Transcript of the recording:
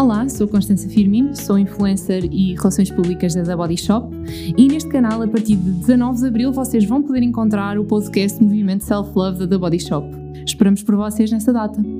Olá, sou Constança Firmino, sou influencer e relações públicas da The Body Shop e neste canal, a partir de 19 de abril, vocês vão poder encontrar o podcast Movimento Self Love da The Body Shop. Esperamos por vocês nessa data.